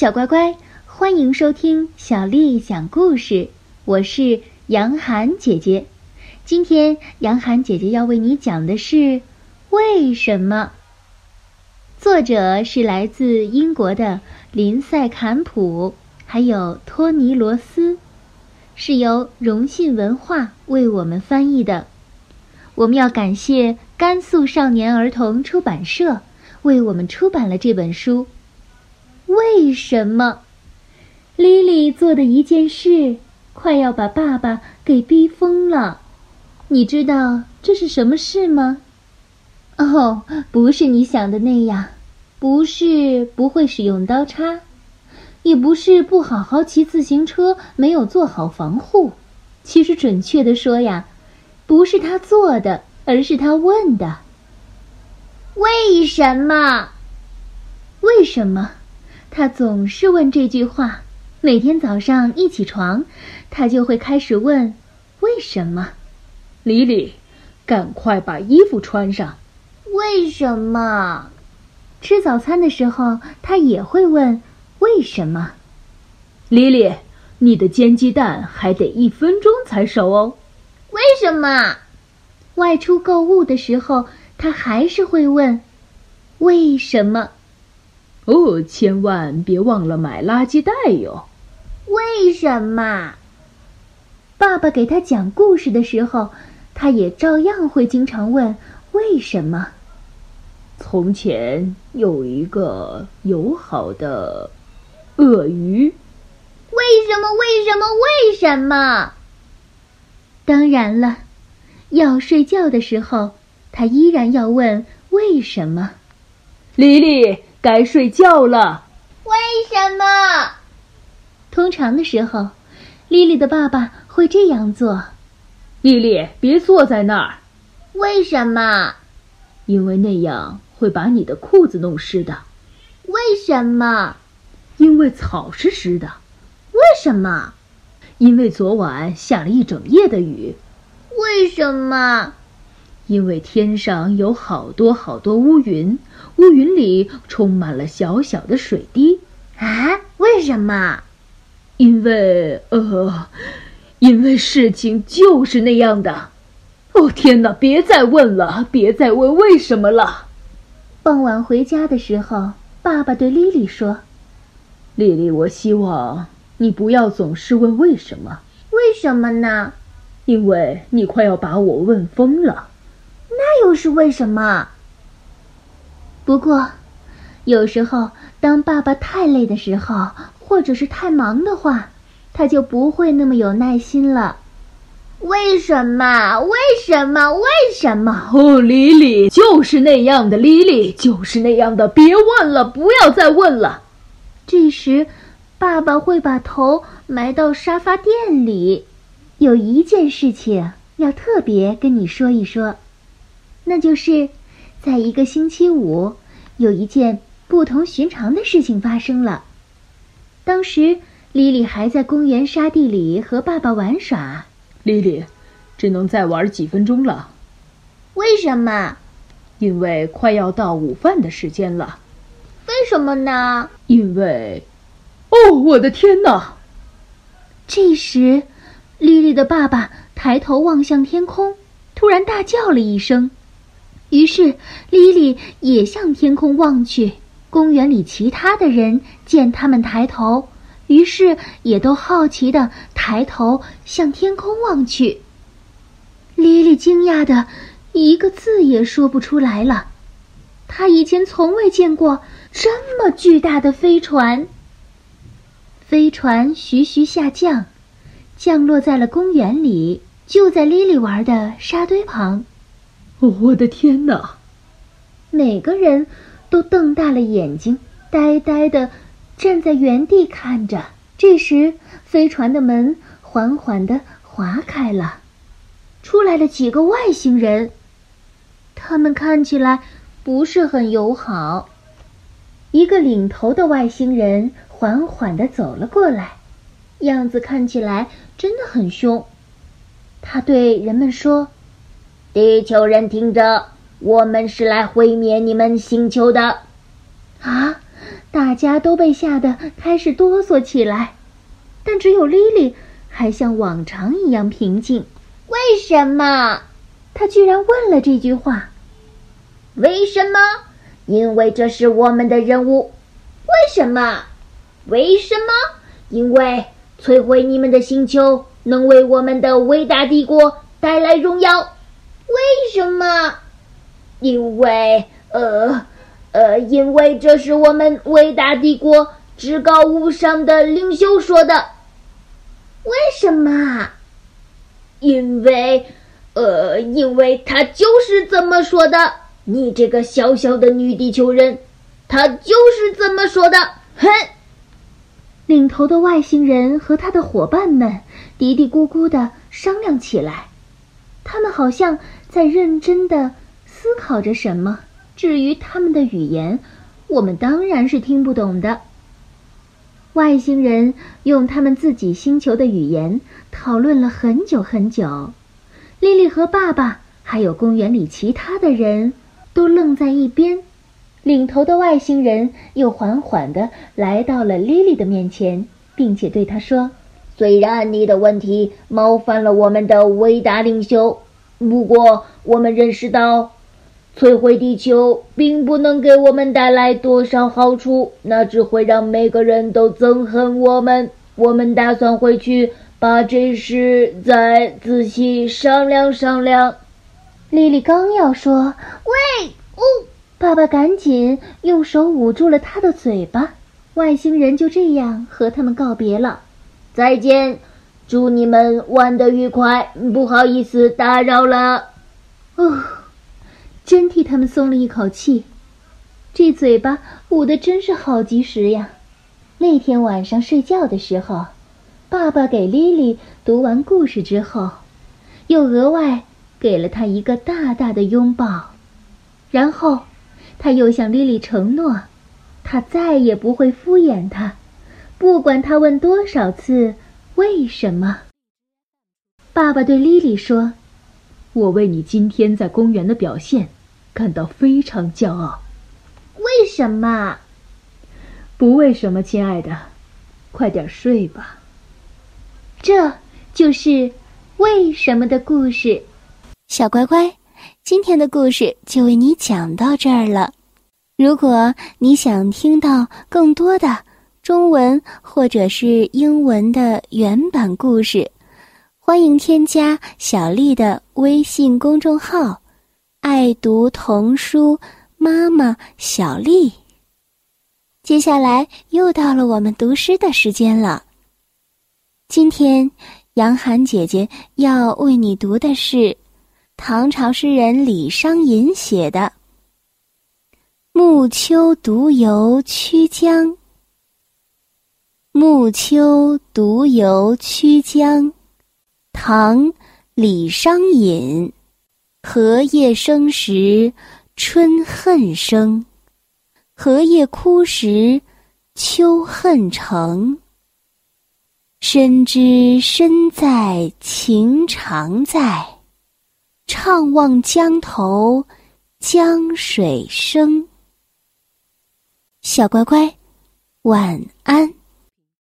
小乖乖，欢迎收听小丽讲故事。我是杨涵姐姐。今天杨涵姐姐要为你讲的是为什么。作者是来自英国的林赛坎普，还有托尼罗斯，是由荣信文化为我们翻译的。我们要感谢甘肃少年儿童出版社为我们出版了这本书。为什么，莉莉做的一件事，快要把爸爸给逼疯了？你知道这是什么事吗？哦，不是你想的那样，不是不会使用刀叉，也不是不好好骑自行车，没有做好防护。其实，准确的说呀，不是他做的，而是他问的。为什么？为什么？他总是问这句话，每天早上一起床，他就会开始问：“为什么？”莉莉，赶快把衣服穿上。为什么？吃早餐的时候，他也会问：“为什么？”莉莉，你的煎鸡蛋还得一分钟才熟哦。为什么？外出购物的时候，他还是会问：“为什么？”哦，千万别忘了买垃圾袋哟！为什么？爸爸给他讲故事的时候，他也照样会经常问为什么。从前有一个友好的鳄鱼。为什么？为什么？为什么？当然了，要睡觉的时候，他依然要问为什么。莉莉。该睡觉了。为什么？通常的时候，莉莉的爸爸会这样做。莉莉，别坐在那儿。为什么？因为那样会把你的裤子弄湿的。为什么？因为草是湿的。为什么？因为昨晚下了一整夜的雨。为什么？因为天上有好多好多乌云，乌云里充满了小小的水滴。啊，为什么？因为呃，因为事情就是那样的。哦，天哪！别再问了，别再问为什么了。傍晚回家的时候，爸爸对莉莉说：“莉莉，我希望你不要总是问为什么。为什么呢？因为你快要把我问疯了。”又是为什么？不过，有时候当爸爸太累的时候，或者是太忙的话，他就不会那么有耐心了。为什么？为什么？为什么？哦，莉莉，就是那样的，莉莉，就是那样的。别问了，不要再问了。这时，爸爸会把头埋到沙发垫里。有一件事情要特别跟你说一说。那就是，在一个星期五，有一件不同寻常的事情发生了。当时，莉莉还在公园沙地里和爸爸玩耍。莉莉，只能再玩几分钟了。为什么？因为快要到午饭的时间了。为什么呢？因为……哦，我的天哪！这时，莉莉的爸爸抬头望向天空，突然大叫了一声。于是，莉莉也向天空望去。公园里其他的人见他们抬头，于是也都好奇的抬头向天空望去。莉莉惊讶的一个字也说不出来了。她以前从未见过这么巨大的飞船。飞船徐徐下降，降落在了公园里，就在莉莉玩的沙堆旁。我的天哪！每个人都瞪大了眼睛，呆呆的站在原地看着。这时，飞船的门缓缓的划开了，出来了几个外星人。他们看起来不是很友好。一个领头的外星人缓缓的走了过来，样子看起来真的很凶。他对人们说。地球人听着，我们是来毁灭你们星球的。啊，大家都被吓得开始哆嗦起来，但只有莉莉还像往常一样平静。为什么？她居然问了这句话。为什么？因为这是我们的任务。为什么？为什么？因为摧毁你们的星球能为我们的伟大帝国带来荣耀。为什么？因为，呃。呃，因为这是我们伟大帝国至高无上的领袖说的。为什么？因为，呃，因为他就是这么说的。你这个小小的女地球人，他就是这么说的。哼！领头的外星人和他的伙伴们嘀嘀咕咕的商量起来，他们好像在认真的思考着什么。至于他们的语言，我们当然是听不懂的。外星人用他们自己星球的语言讨论了很久很久。莉莉和爸爸还有公园里其他的人都愣在一边。领头的外星人又缓缓地来到了莉莉的面前，并且对她说：“虽然你的问题冒犯了我们的伟大领袖，不过我们认识到。”摧毁地球并不能给我们带来多少好处，那只会让每个人都憎恨我们。我们打算回去把这事再仔细商量商量。莉莉刚要说“喂，哦”，爸爸赶紧用手捂住了他的嘴巴。外星人就这样和他们告别了，再见，祝你们玩得愉快。不好意思打扰了。哦。真替他们松了一口气，这嘴巴捂得真是好及时呀！那天晚上睡觉的时候，爸爸给莉莉读完故事之后，又额外给了她一个大大的拥抱，然后他又向莉莉承诺，他再也不会敷衍她，不管他问多少次为什么。爸爸对莉莉说：“我为你今天在公园的表现。”感到非常骄傲。为什么？不为什么，亲爱的，快点睡吧。这就是为什么的故事。小乖乖，今天的故事就为你讲到这儿了。如果你想听到更多的中文或者是英文的原版故事，欢迎添加小丽的微信公众号。爱读童书，妈妈小丽。接下来又到了我们读诗的时间了。今天，杨涵姐姐要为你读的是唐朝诗人李商隐写的《暮秋独游曲江》。暮秋独游曲江，唐·李商隐。荷叶生时春恨生，荷叶枯时秋恨成。深知身在情长在，怅望江头江水声。小乖乖，晚安。